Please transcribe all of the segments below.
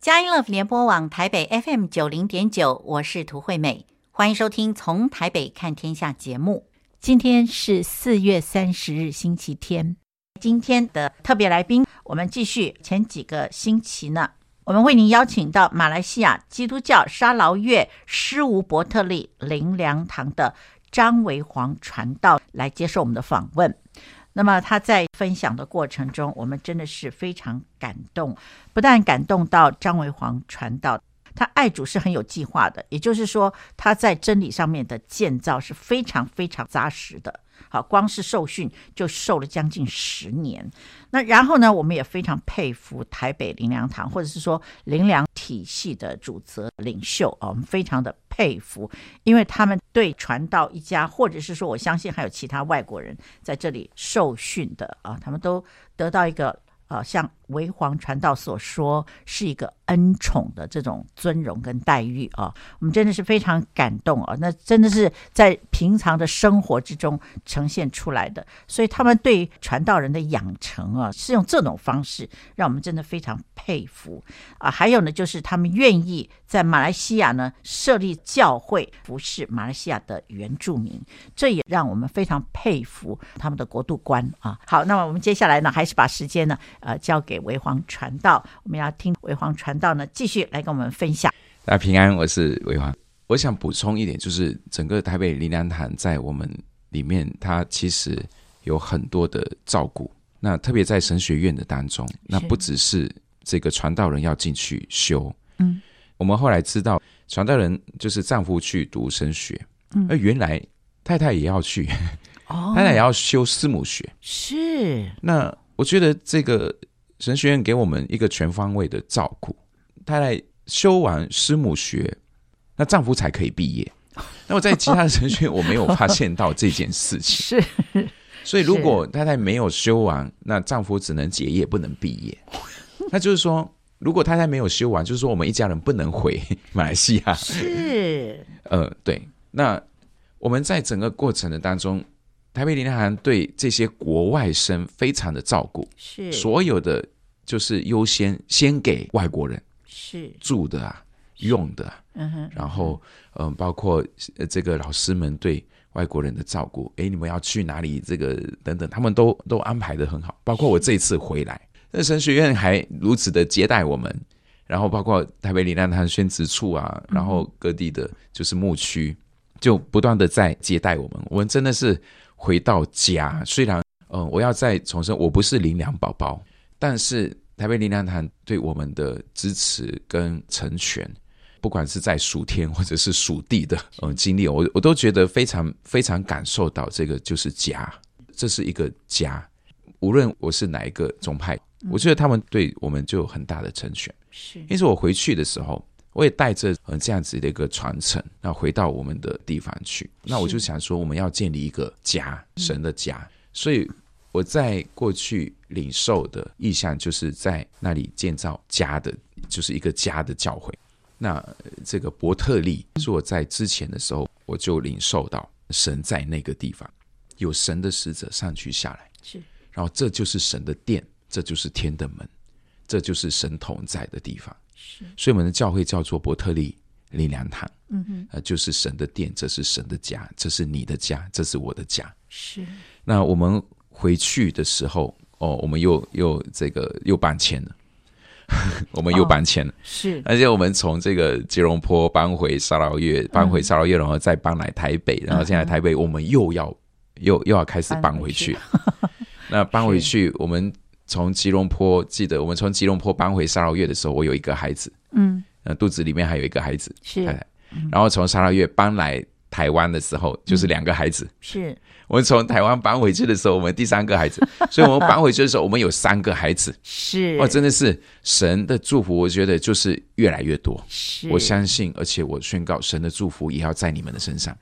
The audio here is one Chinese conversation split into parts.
佳音乐联播网台北 FM 九零点九，我是涂惠美，欢迎收听《从台北看天下》节目。今天是四月三十日，星期天。今天的特别来宾，我们继续前几个星期呢，我们为您邀请到马来西亚基督教沙劳越施无伯特利灵粮堂的张维煌传道来接受我们的访问。那么他在分享的过程中，我们真的是非常感动，不但感动到张维煌传道，他爱主是很有计划的，也就是说他在真理上面的建造是非常非常扎实的。好，光是受训就受了将近十年。那然后呢，我们也非常佩服台北林良堂，或者是说林良体系的主责领袖啊，我们非常的佩服，因为他们对传道一家，或者是说我相信还有其他外国人在这里受训的啊，他们都得到一个。啊，像维皇传道所说，是一个恩宠的这种尊荣跟待遇啊，我们真的是非常感动啊。那真的是在平常的生活之中呈现出来的，所以他们对传道人的养成啊，是用这种方式，让我们真的非常佩服啊。还有呢，就是他们愿意在马来西亚呢设立教会，服侍马来西亚的原住民，这也让我们非常佩服他们的国度观啊。好，那么我们接下来呢，还是把时间呢。呃，交给维皇传道，我们要听维皇传道呢，继续来跟我们分享。大家平安，我是维皇。我想补充一点，就是整个台北林良堂在我们里面，它其实有很多的照顾。那特别在神学院的当中，那不只是这个传道人要进去修，嗯，我们后来知道，传道人就是丈夫去读神学，嗯，而原来太太也要去，哦，太太也要修师母学，是那。我觉得这个神学院给我们一个全方位的照顾。太太修完师母学，那丈夫才可以毕业。那我在其他的神学院我没有发现到这件事情。是，所以如果太太没有修完，那丈夫只能结业，不能毕业。那就是说，如果太太没有修完，就是说我们一家人不能回马来西亚。是，呃，对。那我们在整个过程的当中。台北灵粮堂对这些国外生非常的照顾，是所有的就是优先先给外国人是住的啊，用的，嗯哼，然后嗯、呃，包括这个老师们对外国人的照顾，哎，你们要去哪里？这个等等，他们都都安排的很好。包括我这一次回来，那神学院还如此的接待我们，然后包括台北灵粮堂宣职处啊，然后各地的就是牧区，就不断的在接待我们，我们真的是。回到家，虽然嗯、呃，我要再重申，我不是林良宝宝，但是台北林良堂对我们的支持跟成全，不管是在属天或者是属地的嗯、呃、经历，我我都觉得非常非常感受到这个就是家，这是一个家，无论我是哪一个宗派，我觉得他们对我们就有很大的成全。是，因此我回去的时候。我也带着嗯这样子的一个传承，那回到我们的地方去。那我就想说，我们要建立一个家，神的家。所以我在过去领受的意向，就是在那里建造家的，就是一个家的教会。那这个伯特利是我在之前的时候，我就领受到神在那个地方有神的使者上去下来，是。然后这就是神的殿，这就是天的门，这就是神同在的地方。所以我们的教会叫做伯特利力量堂，嗯哼，呃，就是神的殿，这是神的家，这是你的家，这是我的家。是。那我们回去的时候，哦，我们又又这个又搬迁了，我们又搬迁了，哦，是。而且我们从这个吉隆坡搬回沙劳越，搬回沙劳越，然后再搬来台北，然后现在台北我们又要又又要开始搬回去。那搬回去，我们。从吉隆坡，记得我们从吉隆坡搬回沙劳越的时候，我有一个孩子，嗯，肚子里面还有一个孩子，是。然后从沙劳越搬来台湾的时候，就是两个孩子，是。我们从台湾搬回去的时候，我们第三个孩子，所以我们搬回去的时候，我们有三个孩子，是。哇，真的是神的祝福，我觉得就是越来越多。是。我相信，而且我宣告，神的祝福也要在你们的身上，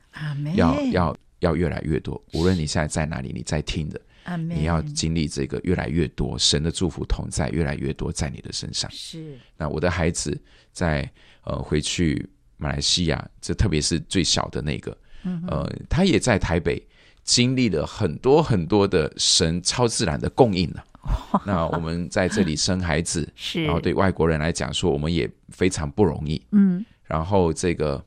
要要要越来越多。无论你现在在哪里，你在听的。你要经历这个越来越多神的祝福同在，越来越多在你的身上。是。那我的孩子在呃回去马来西亚，这特别是最小的那个，嗯呃，他也在台北经历了很多很多的神超自然的供应了。那我们在这里生孩子，是，然后对外国人来讲说，我们也非常不容易。嗯，然后这个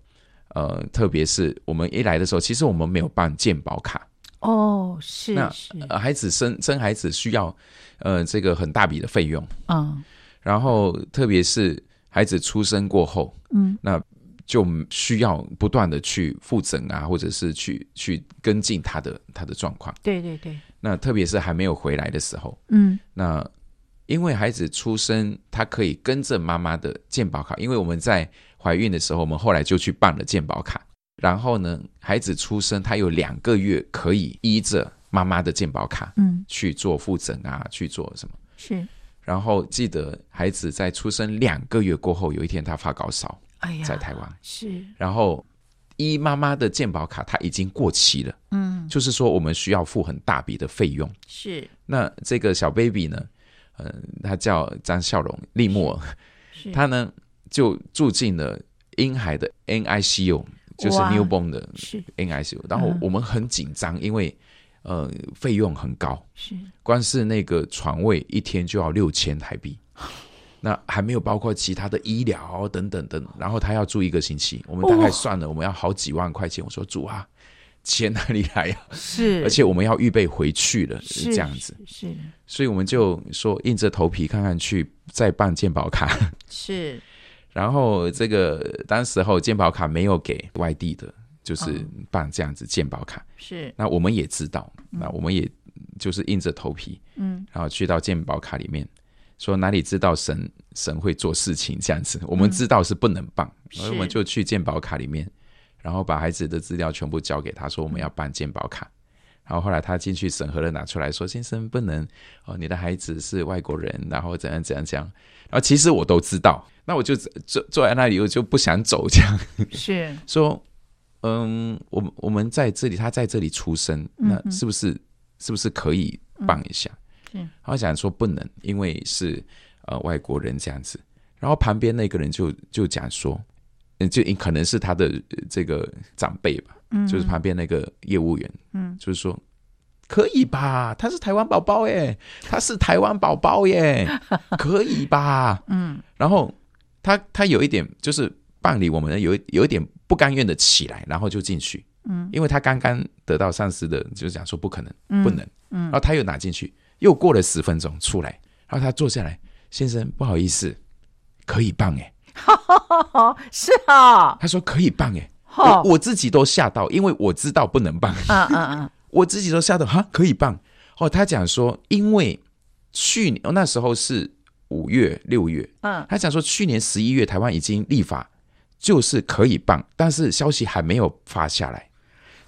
呃，特别是我们一来的时候，其实我们没有办健保卡。哦，是那是，呃，孩子生生孩子需要呃这个很大笔的费用。嗯，然后特别是孩子出生过后，嗯，那。就需要不断的去复诊啊，或者是去去跟进他的他的状况。对对对。那特别是还没有回来的时候，嗯，那因为孩子出生，他可以跟着妈妈的健保卡。因为我们在怀孕的时候，我们后来就去办了健保卡。然后呢，孩子出生，他有两个月可以依着妈妈的健保卡，嗯，去做复诊啊，去做什么？是。然后记得孩子在出生两个月过后，有一天他发高烧。哎呀，在台湾是，然后依妈妈的健保卡，它已经过期了，嗯，就是说我们需要付很大笔的费用。是，那这个小 baby 呢，嗯、呃，他叫张笑容，利莫尔，他呢就住进了婴孩的 NICU，就是 newborn 的 NICU，然后我们很紧张，因为呃费用很高，是，光是那个床位一天就要六千台币。那还没有包括其他的医疗等等等，然后他要住一个星期，我们大概算了，我们要好几万块钱。我说住啊，钱哪里来呀？是，而且我们要预备回去了，是这样子。是，所以我们就说硬着头皮看看去再办健保卡。是，然后这个当时候健保卡没有给外地的，就是办这样子健保卡。是，那我们也知道，那我们也就是硬着头皮，嗯，然后去到健保卡里面。说哪里知道神神会做事情这样子，我们知道是不能办，所以、嗯、我们就去鉴宝卡里面，然后把孩子的资料全部交给他，说我们要办鉴宝卡。然后后来他进去审核了，拿出来说先生不能哦，你的孩子是外国人，然后怎样怎样怎样。然后其实我都知道，那我就坐坐在那里，我就不想走这样。是 说嗯，我我们在这里，他在这里出生，那是不是、嗯、是不是可以帮一下？嗯嗯，他想说不能，因为是呃外国人这样子。然后旁边那个人就就讲说，嗯，就可能是他的这个长辈吧，嗯，就是旁边那个业务员，嗯，就是说可以吧，他是台湾宝宝耶，他是台湾宝宝耶，可以吧，嗯。然后他他有一点就是办理我们有有一点不甘愿的起来，然后就进去，嗯，因为他刚刚得到上司的就是讲说不可能，不能，嗯，然后他又拿进去。又过了十分钟出来，然后他坐下来，先生不好意思，可以办哎，是啊，他说可以办哎，我我自己都吓到，因为我知道不能办，嗯嗯嗯，我自己都吓到哈，可以办哦。他讲说，因为去年那时候是五月六月，嗯，他讲说去年十一月台湾已经立法，就是可以办，但是消息还没有发下来。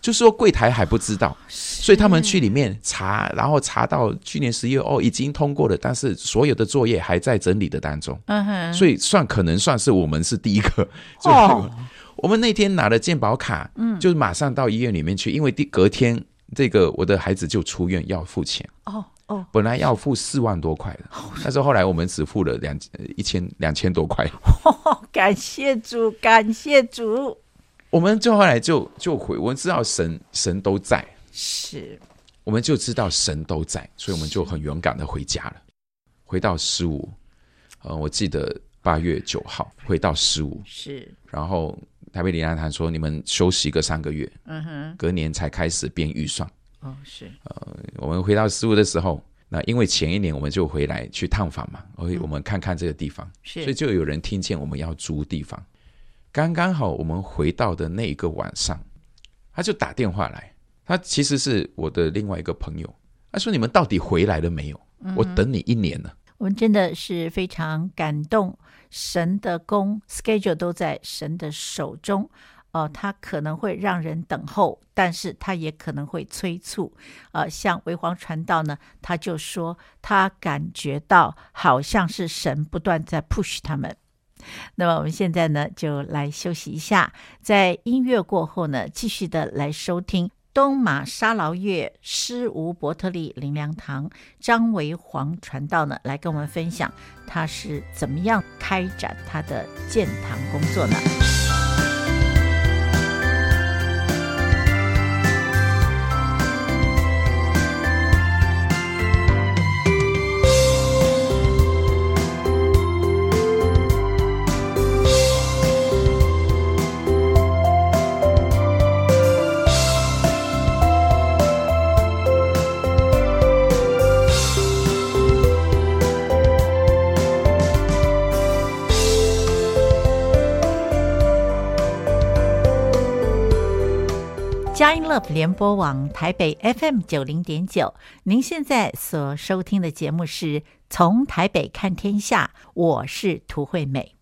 就是说柜台还不知道，所以他们去里面查，然后查到去年十一月哦，已经通过了，但是所有的作业还在整理的当中。嗯哼，所以算可能算是我们是第一个。哦，我们那天拿了健保卡，嗯，就马上到医院里面去，因为第隔天这个我的孩子就出院要付钱。哦哦，本来要付四万多块的，但是后来我们只付了两一千两千多块。感谢主，感谢主。我们就后来就就回，我们知道神神都在，是，我们就知道神都在，所以我们就很勇敢的回家了。回到十五，呃，我记得八月九号回到十五，是，然后台北灵粮堂说你们休息个三个月，嗯哼，隔年才开始编预算。哦，是，呃，我们回到十五的时候，那因为前一年我们就回来去探访嘛，所以我们看看这个地方，是，所以就有人听见我们要租地方。刚刚好，我们回到的那一个晚上，他就打电话来。他其实是我的另外一个朋友。他说：“你们到底回来了没有？我等你一年了。”我们真的是非常感动。神的工 schedule 都在神的手中。哦，他可能会让人等候，但是他也可能会催促。呃，像维煌传道呢，他就说他感觉到好像是神不断在 push 他们。那么我们现在呢，就来休息一下，在音乐过后呢，继续的来收听东马沙劳月施无伯特利灵良堂张维煌传道呢，来跟我们分享他是怎么样开展他的建堂工作呢？佳音 Love 联播网台北 FM 九零点九，您现在所收听的节目是从台北看天下，我是涂惠美。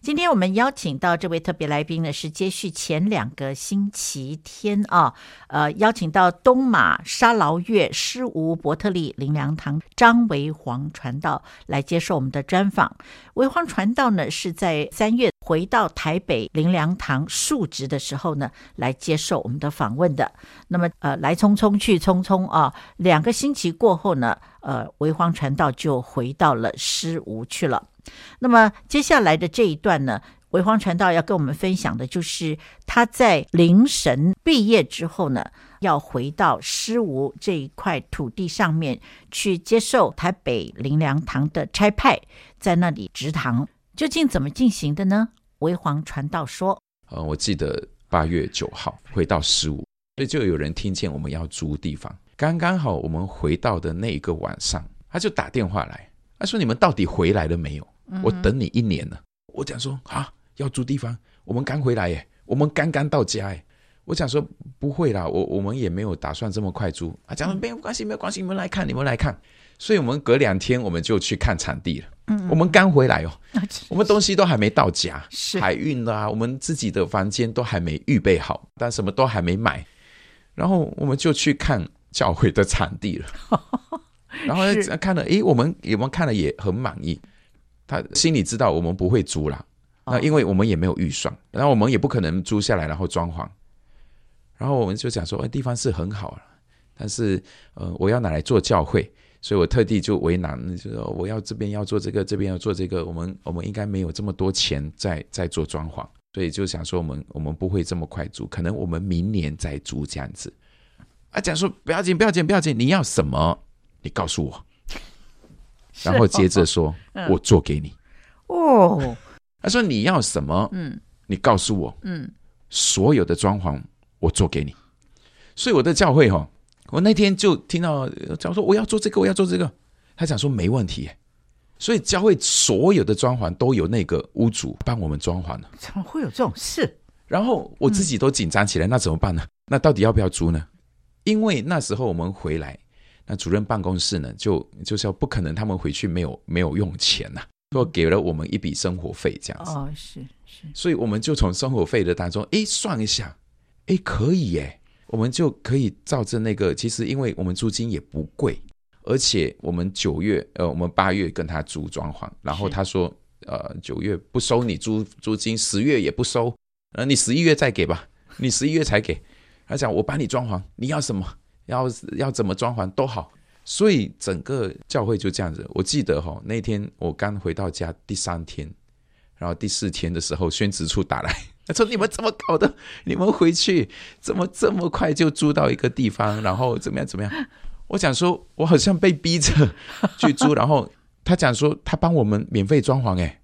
今天我们邀请到这位特别来宾呢，是接续前两个星期天啊，呃，邀请到东马沙劳月施无伯特利林良堂张维煌传道来接受我们的专访。维煌传道呢，是在三月回到台北林良堂述职的时候呢，来接受我们的访问的。那么，呃，来匆匆去匆匆啊，两个星期过后呢，呃，维荒传道就回到了师无去了。那么接下来的这一段呢，维荒传道要跟我们分享的就是他在灵神毕业之后呢，要回到师无这一块土地上面去接受台北林良堂的差派，在那里植堂，究竟怎么进行的呢？维皇传道说：“呃，我记得八月九号回到十五，所以就有人听见我们要租地方，刚刚好我们回到的那一个晚上，他就打电话来，他说：‘你们到底回来了没有？’我等你一年了，我讲说啊，要租地方，我们刚回来耶，我们刚刚到家耶。我讲说不会啦，我我们也没有打算这么快租啊。讲说没有关系，没有关系，你们来看，你们来看。所以我们隔两天我们就去看场地了。嗯，我们刚回来哦，我们东西都还没到家，是海运啊，我们自己的房间都还没预备好，但什么都还没买，然后我们就去看教会的场地了。然后看了，诶，我们我们看了也很满意。他心里知道我们不会租了，那因为我们也没有预算，然后我们也不可能租下来然后装潢，然后我们就讲说，哎，地方是很好，但是呃，我要拿来做教会，所以我特地就为难，就是我要这边要做这个，这边要做这个，我们我们应该没有这么多钱在在做装潢，所以就想说我们我们不会这么快租，可能我们明年再租这样子。啊，讲说不要紧，不要紧，不要紧，你要什么，你告诉我。然后接着说：“嗯、我做给你。”哦，他说：“你要什么？嗯，你告诉我。嗯，所有的装潢我做给你。”所以我的教会哈，我那天就听到讲说：“我要做这个，我要做这个。”他讲说：“没问题。”所以教会所有的装潢都有那个屋主帮我们装潢了。怎么会有这种事？然后我自己都紧张起来，那怎么办呢？那到底要不要租呢？因为那时候我们回来。那主任办公室呢，就就是要不可能他们回去没有没有用钱呐、啊，说给了我们一笔生活费这样子。哦，是是。所以我们就从生活费的当中，哎，算一下，哎，可以耶，我们就可以照着那个，其实因为我们租金也不贵，而且我们九月呃，我们八月跟他租装潢，然后他说呃九月不收你租租金，十月也不收，呃你十一月再给吧，你十一月才给。他讲我帮你装潢，你要什么？要要怎么装潢都好，所以整个教会就这样子。我记得哈，那天我刚回到家第三天，然后第四天的时候，宣职处打来，他 说：“你们怎么搞的？你们回去怎么这么快就租到一个地方？然后怎么样怎么样？”我讲说，我好像被逼着 去租，然后他讲说他帮我们免费装潢，哎，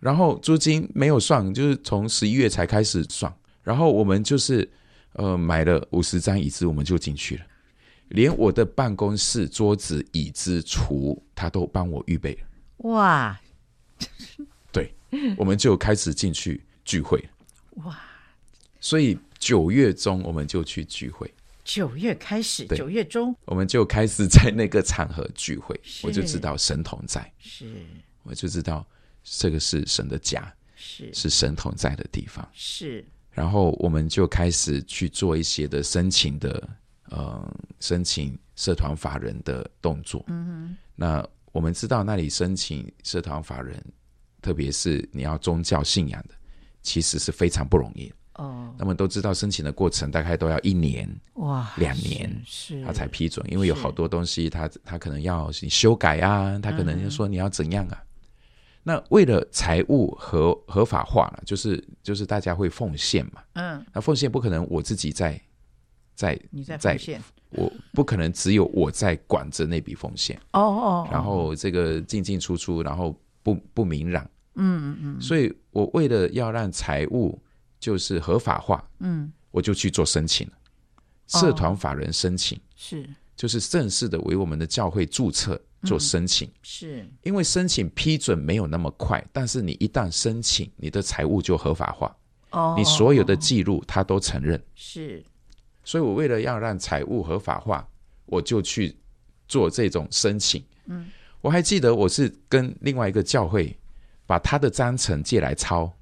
然后租金没有算，就是从十一月才开始算，然后我们就是。呃，买了五十张椅子，我们就进去了。连我的办公室桌子、椅子、厨，他都帮我预备了。哇！对，我们就开始进去聚会。哇！所以九月中我们就去聚会。九月开始，九月中我们就开始在那个场合聚会，我就知道神同在。是，我就知道这个是神的家，是是神同在的地方。是。然后我们就开始去做一些的申请的，呃，申请社团法人的动作。嗯哼。那我们知道那里申请社团法人，特别是你要宗教信仰的，其实是非常不容易。哦。那么都知道申请的过程大概都要一年，哇，两年是他才批准，因为有好多东西他他可能要你修改啊，他可能就说你要怎样啊。嗯那为了财务合合法化了，就是就是大家会奉献嘛，嗯，那奉献不可能我自己在在你在奉献，我不可能只有我在管着那笔奉献，哦哦，然后这个进进出出，然后不不明朗，嗯嗯嗯，所以我为了要让财务就是合法化，嗯，我就去做申请，社团法人申请是，就是正式的为我们的教会注册。做申请，嗯、是因为申请批准没有那么快，但是你一旦申请，你的财务就合法化。哦，你所有的记录他都承认。是，所以我为了要让财务合法化，我就去做这种申请。嗯，我还记得我是跟另外一个教会把他的章程借来抄。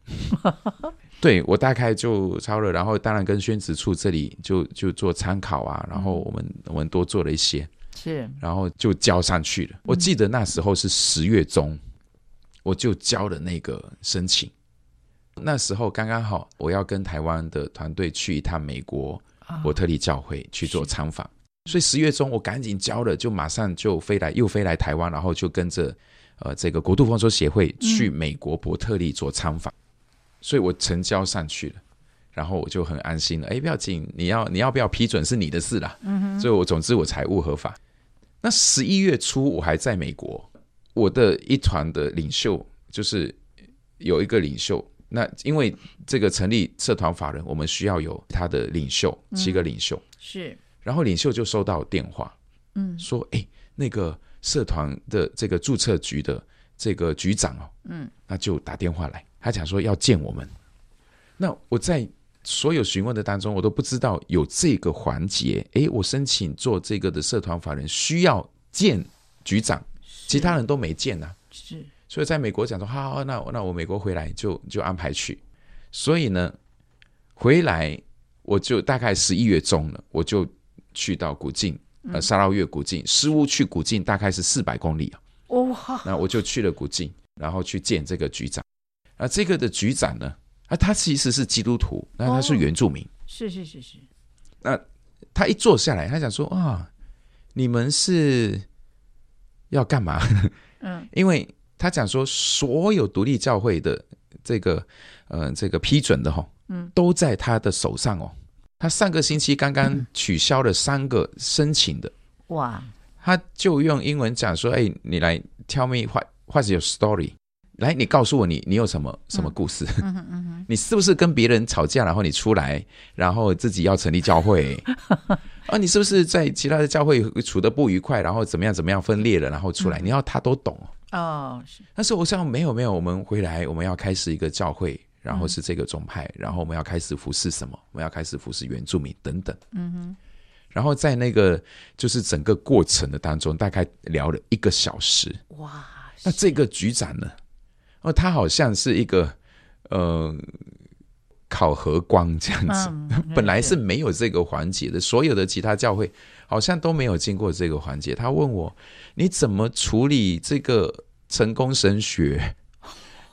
对，我大概就抄了，然后当然跟宣纸处这里就就做参考啊，然后我们、嗯、我们多做了一些，是，然后就交上去了。我记得那时候是十月中，嗯、我就交了那个申请。那时候刚刚好，我要跟台湾的团队去一趟美国伯特利教会去做参访，哦、所以十月中我赶紧交了，就马上就飞来，又飞来台湾，然后就跟着呃这个国度丰收协会去美国伯特利做参访。嗯所以我成交上去了，然后我就很安心了。哎，不要紧，你要你要不要批准是你的事啦。嗯哼。所以我总之我财务合法。那十一月初我还在美国，我的一团的领袖就是有一个领袖。那因为这个成立社团法人，我们需要有他的领袖，七个领袖。嗯、是。然后领袖就收到电话，嗯，说哎，那个社团的这个注册局的这个局长哦，嗯，那就打电话来。他讲说要见我们，那我在所有询问的当中，我都不知道有这个环节。诶，我申请做这个的社团法人需要见局长，其他人都没见呐、啊。是，所以在美国讲说，好，好，那那我美国回来就就安排去。所以呢，回来我就大概十一月中了，我就去到古晋，呃，沙捞越古晋，失屋去古晋大概是四百公里啊。哇！那我就去了古晋，然后去见这个局长。啊，这个的局长呢，啊，他其实是基督徒，那他是原住民，哦、是是是是。那他一坐下来，他想说啊，你们是要干嘛？嗯，因为他讲说，所有独立教会的这个呃这个批准的哈，嗯，都在他的手上哦。他上个星期刚刚取消了三个申请的，哇，他就用英文讲说，哎，你来 tell me what what's your story。来，你告诉我你你有什么什么故事？嗯嗯嗯、你是不是跟别人吵架，然后你出来，然后自己要成立教会？啊，你是不是在其他的教会处的不愉快，然后怎么样怎么样分裂了，然后出来？嗯、你要他都懂哦。是。但是我想没有没有，我们回来，我们要开始一个教会，然后是这个宗派，然后我们要开始服侍什么？我们要开始服侍原住民等等。嗯哼。然后在那个就是整个过程的当中，大概聊了一个小时。哇。那这个局长呢？哦，他好像是一个，呃，考核官这样子，嗯、本来是没有这个环节的，所有的其他教会好像都没有经过这个环节。他问我，你怎么处理这个成功神学？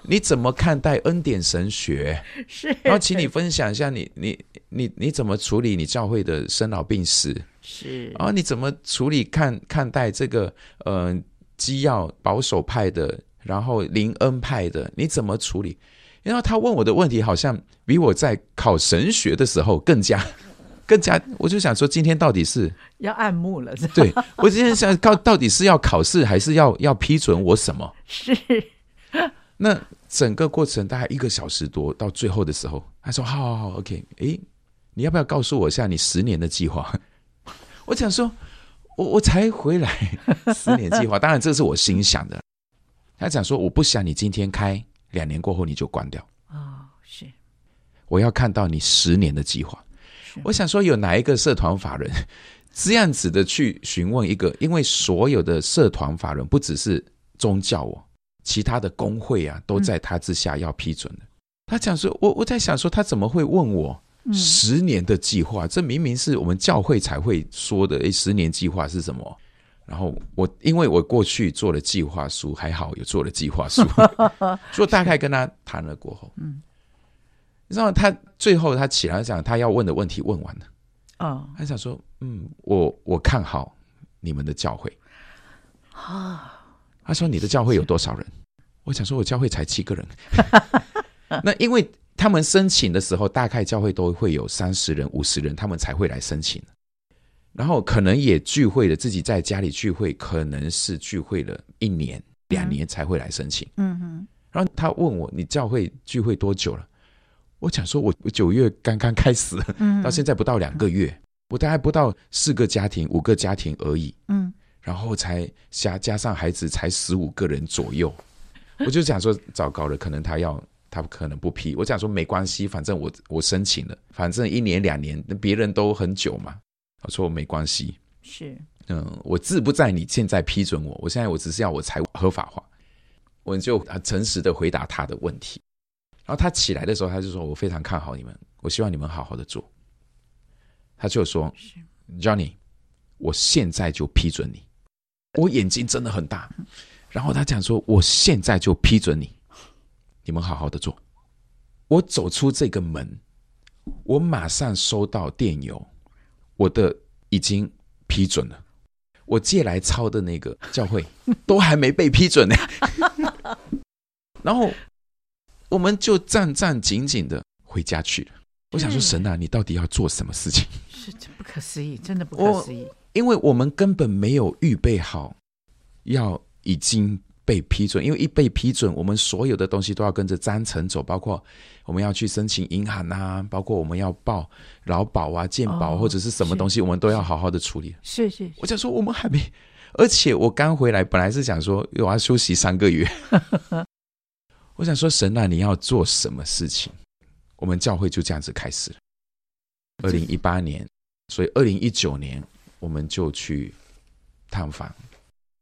你怎么看待恩典神学？是，然后请你分享一下你你你你怎么处理你教会的生老病死？是，然后你怎么处理看看待这个呃基要保守派的？然后灵恩派的你怎么处理？然后他问我的问题好像比我在考神学的时候更加更加，我就想说今天到底是要按幕了？对，我今天想到到底是要考试还是要要批准我什么？是。那整个过程大概一个小时多，到最后的时候，他说：“好好好，OK，诶，你要不要告诉我一下你十年的计划？” 我想说，我我才回来，十年计划，当然这是我心想的。他讲说：“我不想你今天开，两年过后你就关掉。哦，是，我要看到你十年的计划。是我想说，有哪一个社团法人 这样子的去询问一个？因为所有的社团法人不只是宗教哦，其他的工会啊，都在他之下要批准的。嗯、他讲说，我我在想说，他怎么会问我十年的计划？嗯、这明明是我们教会才会说的。诶，十年计划是什么？”然后我因为我过去做了计划书，还好有做了计划书，所以大概跟他谈了过后，嗯，你知道他最后他起来讲他要问的问题问完了，哦，他想说，嗯，我我看好你们的教会，啊，他说你的教会有多少人？我想说我教会才七个人，那因为他们申请的时候，大概教会都会有三十人、五十人，他们才会来申请。然后可能也聚会了，自己在家里聚会，可能是聚会了一年、两年才会来申请。嗯哼。然后他问我：“你教会聚会多久了？”我讲说：“我我九月刚刚开始，到现在不到两个月，我大概不到四个家庭、五个家庭而已。”嗯。然后才加加上孩子，才十五个人左右。我就想说：“糟糕了，可能他要他可能不批。我讲说没关系，反正我我申请了，反正一年两年，别人都很久嘛。我说我没关系，是，嗯，我志不在你现在批准我，我现在我只是要我财务合法化，我就很诚实的回答他的问题。然后他起来的时候，他就说我非常看好你们，我希望你们好好的做。他就说，Johnny，我现在就批准你。我眼睛真的很大。然后他讲说：“我现在就批准你，你们好好的做。”我走出这个门，我马上收到电邮，我的已经批准了。我借来抄的那个教会 都还没被批准呢。然后我们就战战兢兢的回家去了。我想说，神啊，你到底要做什么事情？是真不可思议，真的不可思议。因为我们根本没有预备好要。已经被批准，因为一被批准，我们所有的东西都要跟着章程走，包括我们要去申请银行啊，包括我们要报劳保啊、健保或者是什么东西，我们都要好好的处理。是是，是，我想说我们还没，而且我刚回来，本来是想说我要休息三个月。我想说神啊，你要做什么事情？我们教会就这样子开始了。二零一八年，所以二零一九年我们就去探访。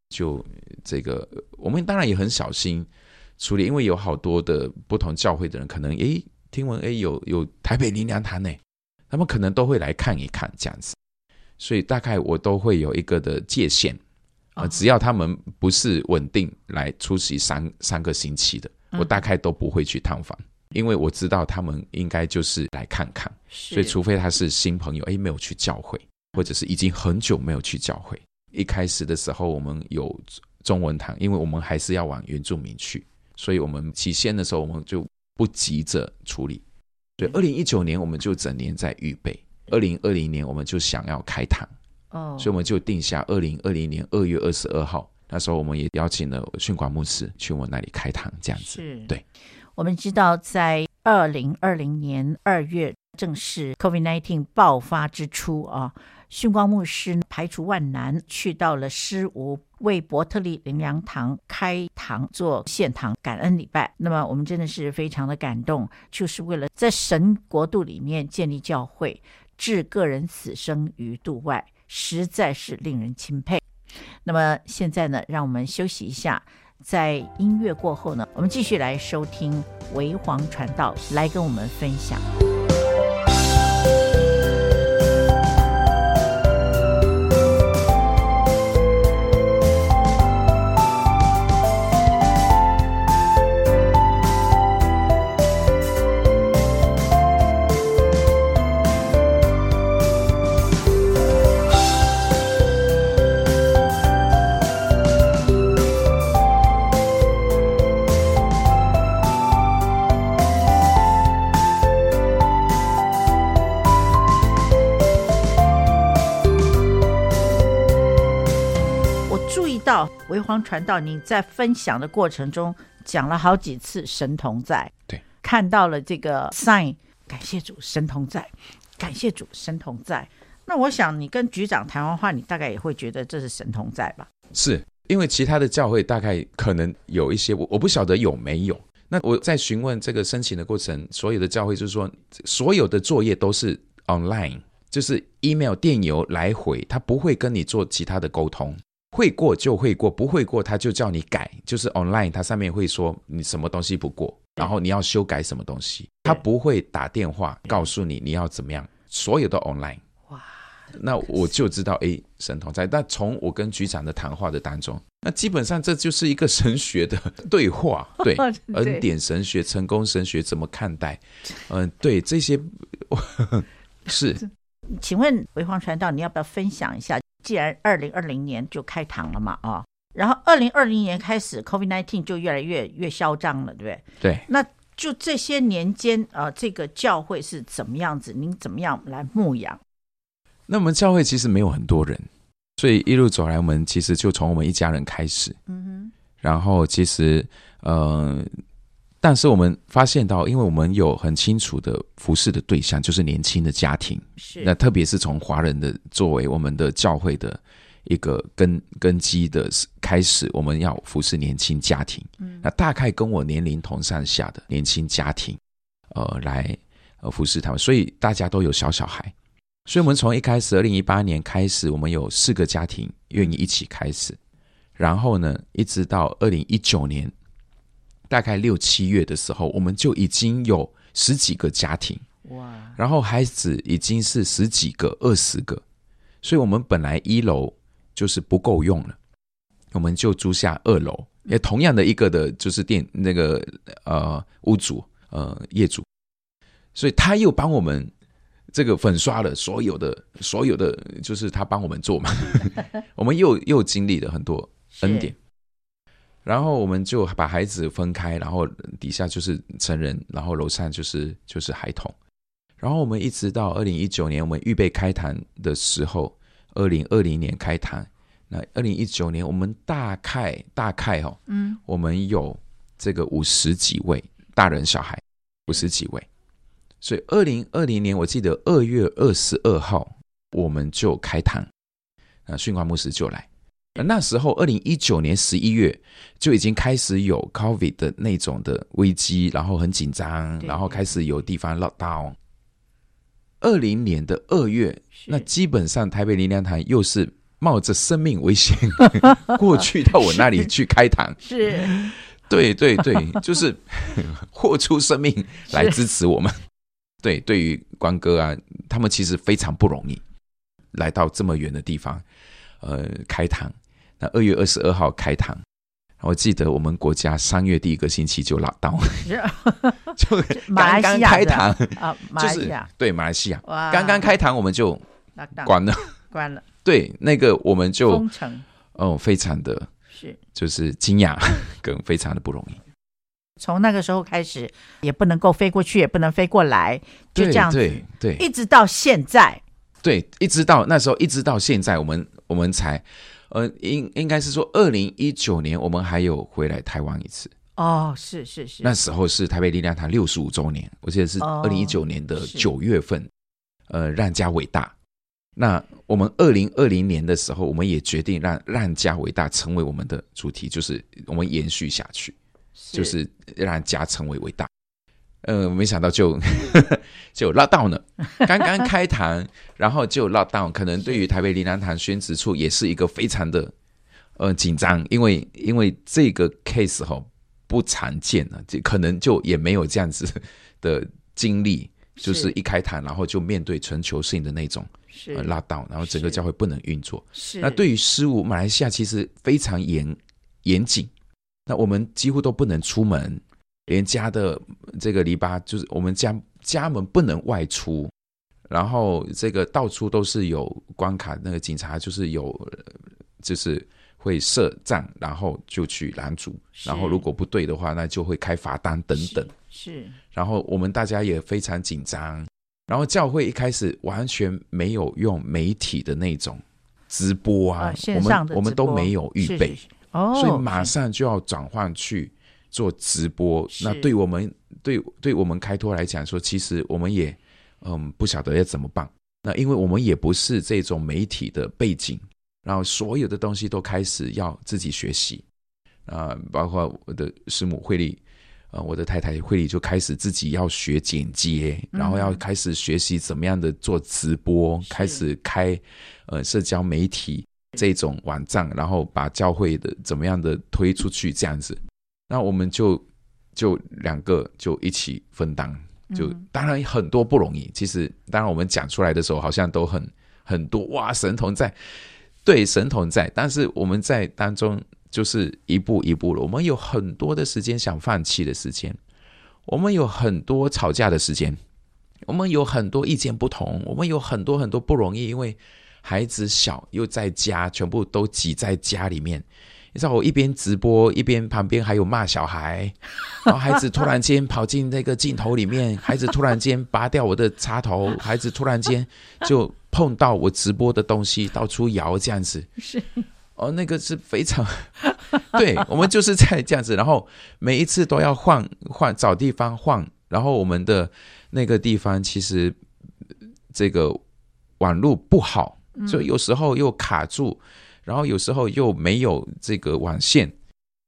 就这个，我们当然也很小心处理，因为有好多的不同教会的人，可能诶听闻诶有有台北灵粮堂呢，他们可能都会来看一看这样子，所以大概我都会有一个的界限啊，只要他们不是稳定来出席三三个星期的，我大概都不会去探访，因为我知道他们应该就是来看看，所以除非他是新朋友，诶没有去教会，或者是已经很久没有去教会。一开始的时候，我们有中文堂，因为我们还是要往原住民去，所以我们起先的时候，我们就不急着处理。对，二零一九年我们就整年在预备，二零二零年我们就想要开堂，哦，所以我们就定下二零二零年二月二十二号，那时候我们也邀请了训管牧师去我们那里开堂，这样子。对。我们知道，在二零二零年二月，正是 COVID-19 爆发之初啊。训光牧师排除万难，去到了狮屋，为伯特利灵粮堂开堂做献堂感恩礼拜。那么我们真的是非常的感动，就是为了在神国度里面建立教会，置个人死生于度外，实在是令人钦佩。那么现在呢，让我们休息一下，在音乐过后呢，我们继续来收听维皇传道来跟我们分享。维皇传道，你在分享的过程中讲了好几次神同在，对，看到了这个 sign，感谢主神同在，感谢主神同在。那我想你跟局长谈完话，你大概也会觉得这是神同在吧？是因为其他的教会大概可能有一些，我我不晓得有没有。那我在询问这个申请的过程，所有的教会就是说，所有的作业都是 online，就是 email 电邮来回，他不会跟你做其他的沟通。会过就会过，不会过他就叫你改，就是 online，它上面会说你什么东西不过，然后你要修改什么东西，他不会打电话告诉你你要怎么样，所有的 online。哇，那我就知道，哎，神童在。但从我跟局长的谈话的当中，那基本上这就是一个神学的对话，对，恩典神学、成功神学怎么看待？嗯，对这些 是。请问维煌传道，你要不要分享一下？既然二零二零年就开堂了嘛，啊，然后二零二零年开始，COVID-19 就越来越越嚣张了，对不对？对。那就这些年间，呃，这个教会是怎么样子？您怎么样来牧养？那我们教会其实没有很多人，所以一路走来，我们其实就从我们一家人开始。嗯哼。然后其实，呃。但是我们发现到，因为我们有很清楚的服侍的对象，就是年轻的家庭。是。那特别是从华人的作为我们的教会的一个根根基的开始，我们要服侍年轻家庭。嗯，那大概跟我年龄同上下的年轻家庭，呃，来呃服侍他们，所以大家都有小小孩。所以，我们从一开始，二零一八年开始，我们有四个家庭愿意一起开始，然后呢，一直到二零一九年，大概六七月的时候，我们就已经有十几个家庭。哇！然后孩子已经是十几个、二十个，所以我们本来一楼就是不够用了，我们就租下二楼，也同样的一个的，就是店那个呃屋主呃业主，所以他又帮我们这个粉刷了所有的所有的，就是他帮我们做嘛，我们又又经历了很多恩典，然后我们就把孩子分开，然后底下就是成人，然后楼上就是就是孩童。然后我们一直到二零一九年，我们预备开坛的时候，二零二零年开坛，那二零一九年我们大概大概哦，嗯，我们有这个五十几位大人小孩，五十几位，所以二零二零年我记得二月二十二号我们就开坛，那训光牧师就来，那时候二零一九年十一月就已经开始有 COVID 的那种的危机，然后很紧张，然后开始有地方 lock down。二零年的二月，那基本上台北林良堂又是冒着生命危险 过去到我那里去开堂，是，对对对，就是 豁出生命来支持我们。对，对于关哥啊，他们其实非常不容易，来到这么远的地方，呃，开堂。那二月二十二号开堂。我记得我们国家三月第一个星期就拉到，就 刚刚开堂啊，就是对马来西亚，刚刚开堂我们就关了，关了。对，那个我们就哦，非常的，是。就是惊讶跟非常的不容易。从那个时候开始，也不能够飞过去，也不能飞过来，就这样子，对对，一直到现在，对，一直到那时候，一直到现在，我们我们才。呃，应应该是说，二零一九年我们还有回来台湾一次哦，是是是，那时候是台北力量堂六十五周年，我记得是二零一九年的九月份，哦、呃，让家伟大。那我们二零二零年的时候，我们也决定让让家伟大成为我们的主题，就是我们延续下去，是就是让家成为伟大。呃，没想到就 就 lock down 了，刚刚开堂，然后就 lock down，可能对于台北林南堂宣职处也是一个非常的呃紧张，因为因为这个 case 哈不常见啊，就可能就也没有这样子的经历，就是一开堂然后就面对全球性的那种是、呃、lock down，然后整个教会不能运作。是那对于失误，马来西亚其实非常严严谨，那我们几乎都不能出门。连家的这个篱笆，就是我们家家门不能外出，然后这个到处都是有关卡，那个警察就是有，就是会设站，然后就去拦阻，然后如果不对的话，那就会开罚单等等。是，是然后我们大家也非常紧张，然后教会一开始完全没有用媒体的那种直播啊，啊线上的直播，我们我们都没有预备，哦，所以马上就要转换去。做直播，那对我们对对我们开拓来讲说，其实我们也嗯不晓得要怎么办。那因为我们也不是这种媒体的背景，然后所有的东西都开始要自己学习啊，包括我的师母慧丽，呃，我的太太慧丽就开始自己要学剪接，然后要开始学习怎么样的做直播，开始开呃社交媒体这种网站，然后把教会的怎么样的推出去这样子。那我们就就两个就一起分担，就当然很多不容易。其实当然我们讲出来的时候，好像都很很多哇，神童在，对，神童在。但是我们在当中就是一步一步了。我们有很多的时间想放弃的时间，我们有很多吵架的时间，我们有很多意见不同，我们有很多很多不容易，因为孩子小又在家，全部都挤在家里面。你知道我一边直播一边旁边还有骂小孩，然后孩子突然间跑进那个镜头里面，孩子突然间拔掉我的插头，孩子突然间就碰到我直播的东西，到处摇这样子。是哦，那个是非常，对，我们就是在这样子，然后每一次都要换换找地方换，然后我们的那个地方其实这个网络不好，所以有时候又卡住。然后有时候又没有这个网线，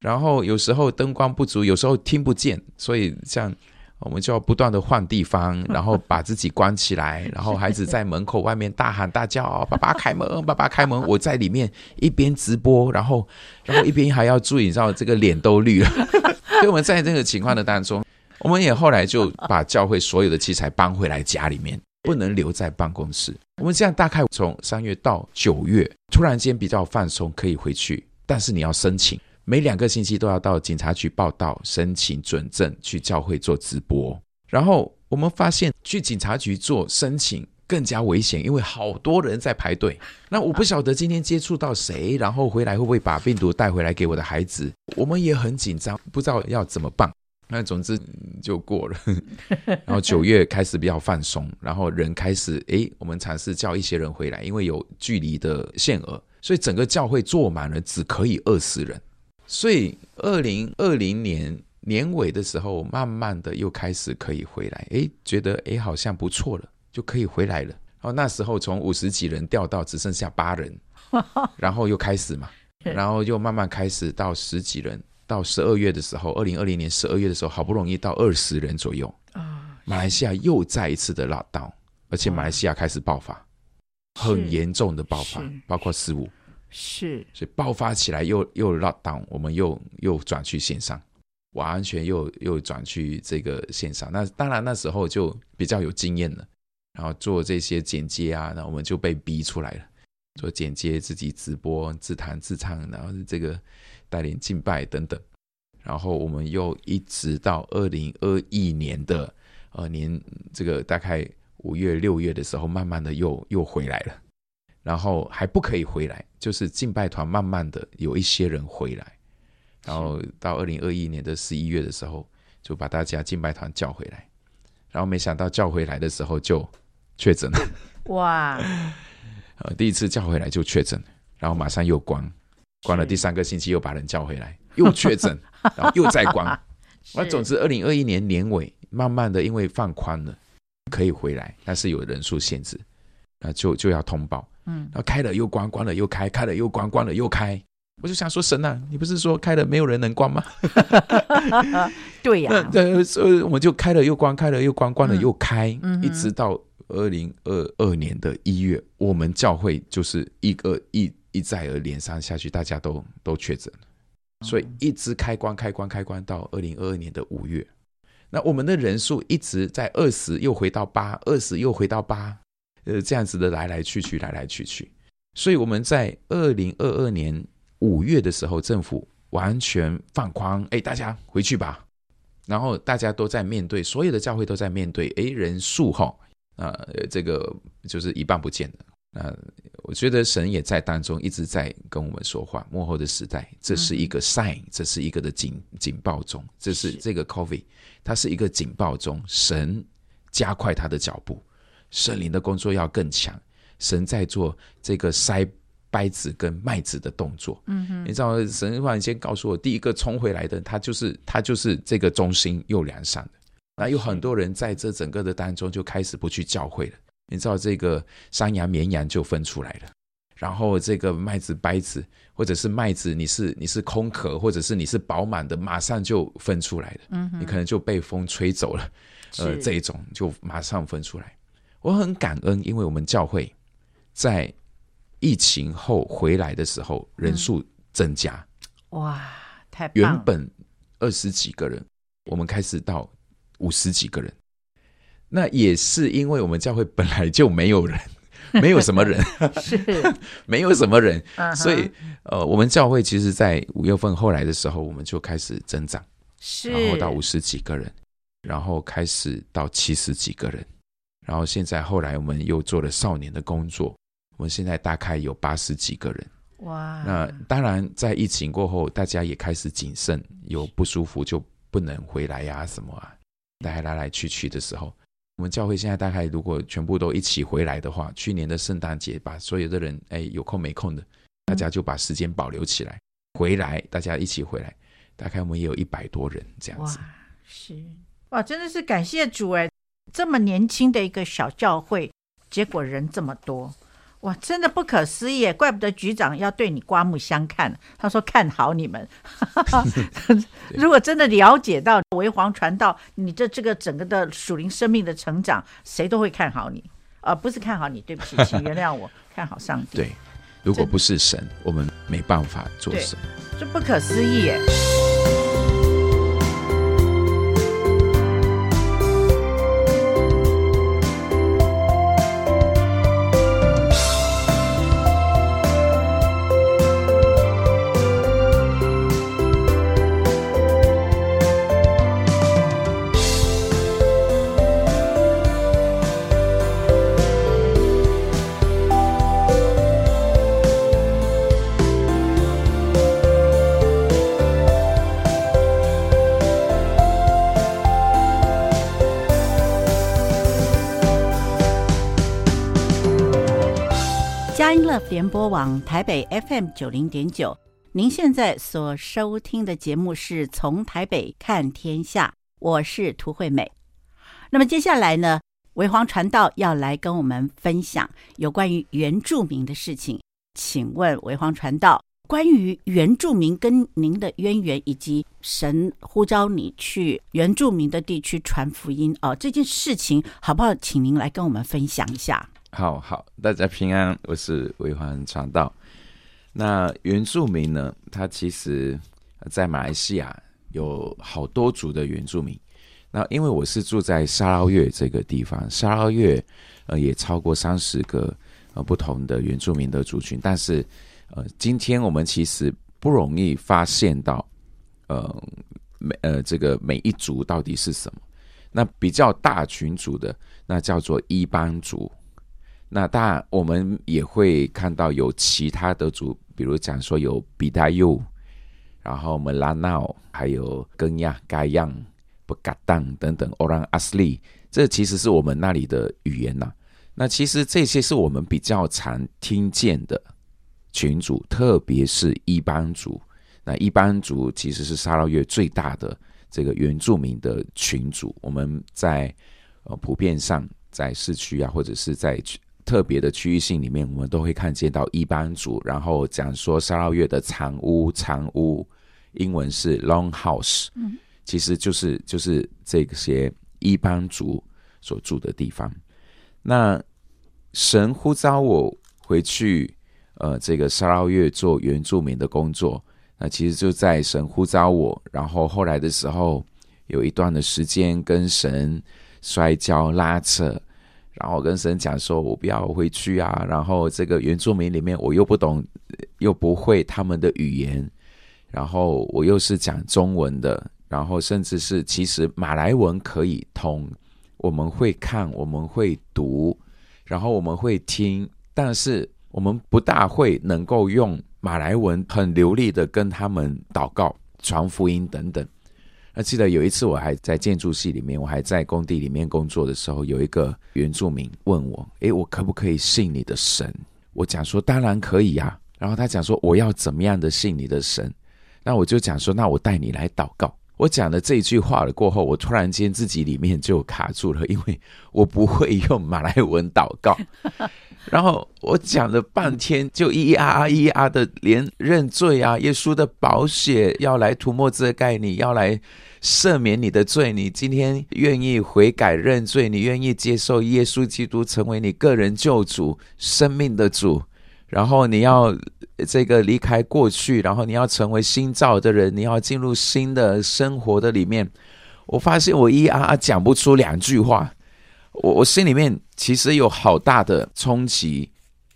然后有时候灯光不足，有时候听不见，所以像我们就要不断的换地方，然后把自己关起来，然后孩子在门口外面大喊大叫：“爸爸开门，爸爸开门！”我在里面一边直播，然后然后一边还要注意，你知道这个脸都绿了。所以我们在这个情况的当中，我们也后来就把教会所有的器材搬回来家里面。不能留在办公室。我们这样大概从三月到九月，突然间比较放松，可以回去。但是你要申请，每两个星期都要到警察局报到，申请准证，去教会做直播。然后我们发现去警察局做申请更加危险，因为好多人在排队。那我不晓得今天接触到谁，然后回来会不会把病毒带回来给我的孩子？我们也很紧张，不知道要怎么办。那总之就过了，然后九月开始比较放松，然后人开始诶，我们尝试叫一些人回来，因为有距离的限额，所以整个教会坐满了，只可以二十人。所以二零二零年年尾的时候，慢慢的又开始可以回来，诶，觉得诶好像不错了，就可以回来了。然后那时候从五十几人掉到只剩下八人，然后又开始嘛，然后又慢慢开始到十几人。到十二月的时候，二零二零年十二月的时候，好不容易到二十人左右啊。马来西亚又再一次的 lockdown，而且马来西亚开始爆发，很严重的爆发，包括十五是，所以爆发起来又又 lockdown，我们又又转去线上，完全又又转去这个线上。那当然那时候就比较有经验了，然后做这些剪接啊，那我们就被逼出来了，做剪接，自己直播，自弹自唱，然后这个。带领敬拜等等，然后我们又一直到二零二一年的呃年这个大概五月六月的时候，慢慢的又又回来了，然后还不可以回来，就是敬拜团慢慢的有一些人回来，然后到二零二一年的十一月的时候，就把大家敬拜团叫回来，然后没想到叫回来的时候就确诊了，哇，呃第一次叫回来就确诊，然后马上又关。关了第三个星期，又把人叫回来，又确诊，然后又再关。那总之，二零二一年年尾，慢慢的因为放宽了，可以回来，但是有人数限制，那就就要通报。嗯，然后开了又关，关了又开，开了又关，关了又开。我就想说，神啊，你不是说开了没有人能关吗？对呀、啊，对，所以我们就开了又关，开了又关，关了又开，嗯、一直到二零二二年的一月，我们教会就是一个一。一再而连上下去，大家都都确诊。了，所以一直开关开关开关到二零二二年的五月，那我们的人数一直在二十又回到八，二十又回到八，呃，这样子的来来去去，来来去去，所以我们在二零二二年五月的时候，政府完全放宽，哎，大家回去吧，然后大家都在面对，所有的教会都在面对，哎，人数哈，啊，这个就是一半不见了。那我觉得神也在当中一直在跟我们说话。幕后的时代，这是一个 sign，这是一个的警警报中，这是这个 COVID，它是一个警报中。神加快他的脚步，圣灵的工作要更强。神在做这个筛掰子跟麦子的动作。嗯哼，你知道神忽然间告诉我，第一个冲回来的，他就是他就是这个中心又良善的。那有很多人在这整个的当中就开始不去教会了。你知道这个山羊、绵羊就分出来了，然后这个麦子、掰子，或者是麦子，你是你是空壳，或者是你是饱满的，马上就分出来了。嗯，你可能就被风吹走了，呃，这一种就马上分出来。我很感恩，因为我们教会在疫情后回来的时候人数增加。哇，太！原本二十几个人，我们开始到五十几个人。那也是因为我们教会本来就没有人，没有什么人，是 没有什么人，所以呃，我们教会其实，在五月份后来的时候，我们就开始增长，是，然后到五十几个人，然后开始到七十几个人，然后现在后来我们又做了少年的工作，我们现在大概有八十几个人，哇！那当然，在疫情过后，大家也开始谨慎，有不舒服就不能回来呀，什么啊，大家来来去去的时候。我们教会现在大概如果全部都一起回来的话，去年的圣诞节把所有的人，哎，有空没空的，大家就把时间保留起来，回来大家一起回来，大概我们也有一百多人这样子。哇，是哇，真的是感谢主哎，这么年轻的一个小教会，结果人这么多。哇，真的不可思议！怪不得局长要对你刮目相看。他说看好你们。如果真的了解到为皇传道，你的这个整个的属灵生命的成长，谁都会看好你。不是看好你，对不起，请原谅我，看好上帝。对，如果不是神，我们没办法做什么。这不可思议耶！联播网台北 FM 九零点九，您现在所收听的节目是从台北看天下，我是涂惠美。那么接下来呢，为皇传道要来跟我们分享有关于原住民的事情。请问为皇传道，关于原住民跟您的渊源，以及神呼召你去原住民的地区传福音哦，这件事情好不好？请您来跟我们分享一下。好好，大家平安，我是为皇传道。那原住民呢？他其实，在马来西亚有好多族的原住民。那因为我是住在沙捞越这个地方，沙捞越呃也超过三十个呃不同的原住民的族群。但是呃，今天我们其实不容易发现到呃每呃这个每一族到底是什么。那比较大群组的，那叫做伊班族。那当然，我们也会看到有其他的族，比如讲说有比达尤，然后我们拉闹，还有根亚、盖样、不嘎当等等，欧朗阿斯利，这其实是我们那里的语言呐、那其实这些是我们比较常听见的群组，特别是伊班族。那伊班族其实是沙捞越最大的这个原住民的群组。我们在呃普遍上在市区啊，或者是在特别的区域性里面，我们都会看见到一班族，然后讲说沙捞越的长屋，长屋，英文是 long house，嗯，其实就是就是这些一班族所住的地方。那神呼召我回去，呃，这个沙捞越做原住民的工作，那其实就在神呼召我，然后后来的时候有一段的时间跟神摔跤拉扯。然后我跟神讲说，我不要回去啊。然后这个原住民里面，我又不懂，又不会他们的语言。然后我又是讲中文的，然后甚至是其实马来文可以通，我们会看，我们会读，然后我们会听，但是我们不大会能够用马来文很流利的跟他们祷告、传福音等等。那记得有一次，我还在建筑系里面，我还在工地里面工作的时候，有一个原住民问我：“诶，我可不可以信你的神？”我讲说：“当然可以呀。”然后他讲说：“我要怎么样的信你的神？”那我就讲说：“那我带你来祷告。”我讲了这一句话了过后，我突然间自己里面就卡住了，因为我不会用马来文祷告。然后我讲了半天，就咿呀啊咿呀的，连认罪啊，耶稣的宝血要来涂抹遮盖你，要来赦免你的罪。你今天愿意悔改认罪，你愿意接受耶稣基督成为你个人救主、生命的主，然后你要这个离开过去，然后你要成为新造的人，你要进入新的生活的里面。我发现我咿呀啊讲不出两句话。我我心里面其实有好大的冲击，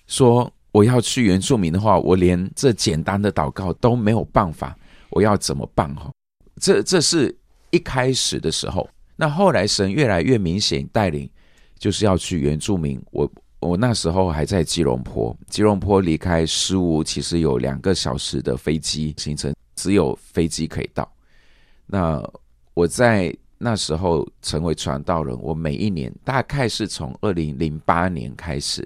说我要去原住民的话，我连这简单的祷告都没有办法，我要怎么办？哈，这这是一开始的时候。那后来神越来越明显带领，就是要去原住民。我我那时候还在吉隆坡，吉隆坡离开诗屋其实有两个小时的飞机行程，只有飞机可以到。那我在。那时候成为传道人，我每一年大概是从二零零八年开始，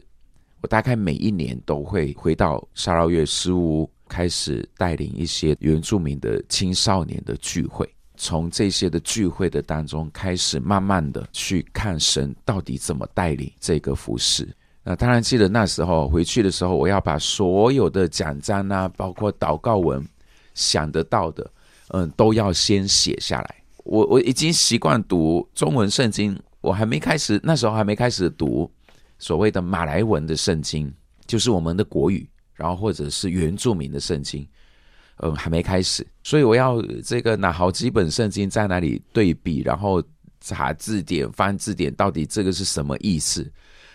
我大概每一年都会回到沙捞越师屋，开始带领一些原住民的青少年的聚会。从这些的聚会的当中，开始慢慢的去看神到底怎么带领这个服饰。那当然记得那时候回去的时候，我要把所有的讲章啊，包括祷告文，想得到的，嗯，都要先写下来。我我已经习惯读中文圣经，我还没开始，那时候还没开始读所谓的马来文的圣经，就是我们的国语，然后或者是原住民的圣经，嗯，还没开始，所以我要这个拿好几本圣经在那里对比，然后查字典、翻字典，到底这个是什么意思？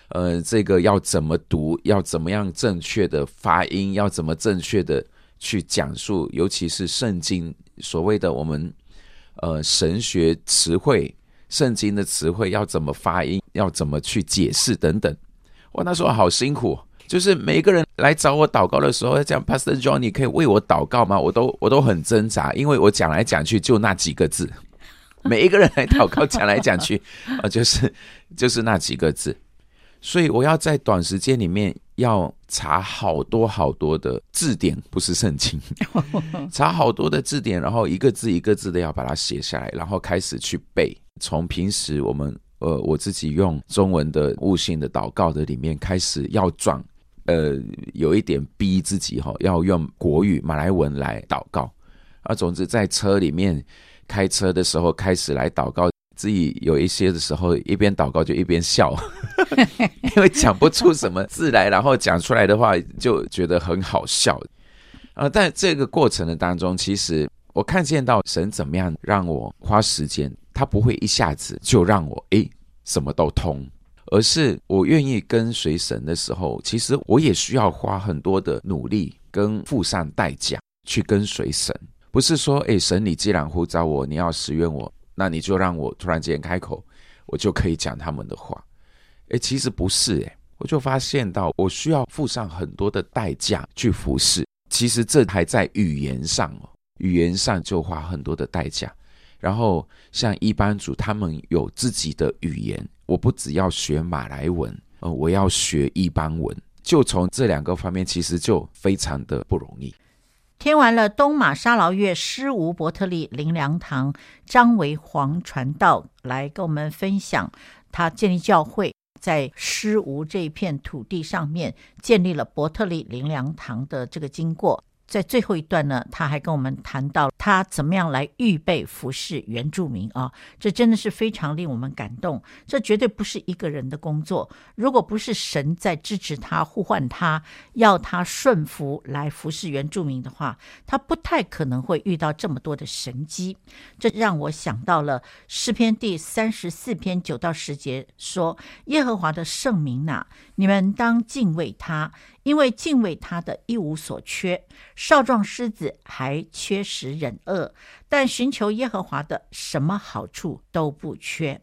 呃，这个要怎么读？要怎么样正确的发音？要怎么正确的去讲述？尤其是圣经所谓的我们。呃，神学词汇、圣经的词汇要怎么发音，要怎么去解释等等。我那时候好辛苦，就是每一个人来找我祷告的时候，讲 Pastor John，你可以为我祷告吗？我都我都很挣扎，因为我讲来讲去就那几个字，每一个人来祷告讲来讲去啊，就是就是那几个字，所以我要在短时间里面。要查好多好多的字典，不是圣经，查好多的字典，然后一个字一个字的要把它写下来，然后开始去背。从平时我们呃我自己用中文的悟性的祷告的里面开始要转，呃有一点逼自己哈，要用国语马来文来祷告啊。总之在车里面开车的时候开始来祷告。自己有一些的时候，一边祷告就一边笑，因为讲不出什么字来，然后讲出来的话就觉得很好笑。呃，但这个过程的当中，其实我看见到神怎么样让我花时间，他不会一下子就让我诶什么都通，而是我愿意跟随神的时候，其实我也需要花很多的努力跟付上代价去跟随神。不是说诶神你既然呼召我，你要使用我。那你就让我突然间开口，我就可以讲他们的话。诶，其实不是诶，我就发现到我需要付上很多的代价去服侍。其实这还在语言上哦，语言上就花很多的代价。然后像一般组，他们有自己的语言，我不只要学马来文，呃，我要学一般文，就从这两个方面，其实就非常的不容易。听完了东马沙劳月施无伯特利灵粮堂张维煌传道来跟我们分享，他建立教会，在施无这一片土地上面建立了伯特利灵粮堂的这个经过。在最后一段呢，他还跟我们谈到他怎么样来预备服侍原住民啊，这真的是非常令我们感动。这绝对不是一个人的工作，如果不是神在支持他、呼唤他、要他顺服来服侍原住民的话，他不太可能会遇到这么多的神迹。这让我想到了诗篇第三十四篇九到十节说：“耶和华的圣名呐，你们当敬畏他。”因为敬畏他的一无所缺，少壮狮子还缺食忍饿，但寻求耶和华的什么好处都不缺。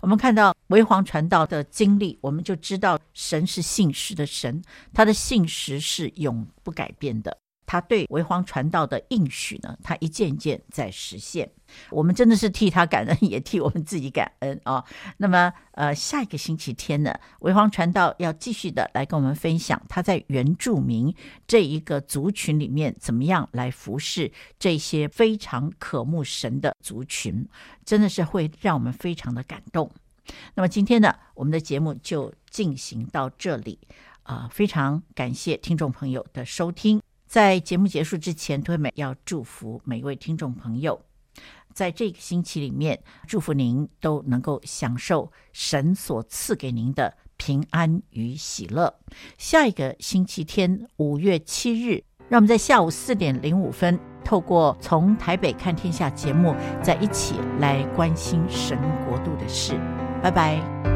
我们看到为皇传道的经历，我们就知道神是信实的神，他的信实是永不改变的。他对维皇传道的应许呢，他一件件在实现。我们真的是替他感恩，也替我们自己感恩啊、那么，呃，下一个星期天呢，维皇传道要继续的来跟我们分享他在原住民这一个族群里面怎么样来服侍这些非常渴慕神的族群，真的是会让我们非常的感动。那么今天呢，我们的节目就进行到这里啊、非常感谢听众朋友的收听。在节目结束之前，推美要祝福每一位听众朋友，在这个星期里面，祝福您都能够享受神所赐给您的平安与喜乐。下一个星期天，五月七日，让我们在下午四点零五分，透过从台北看天下节目，在一起来关心神国度的事。拜拜。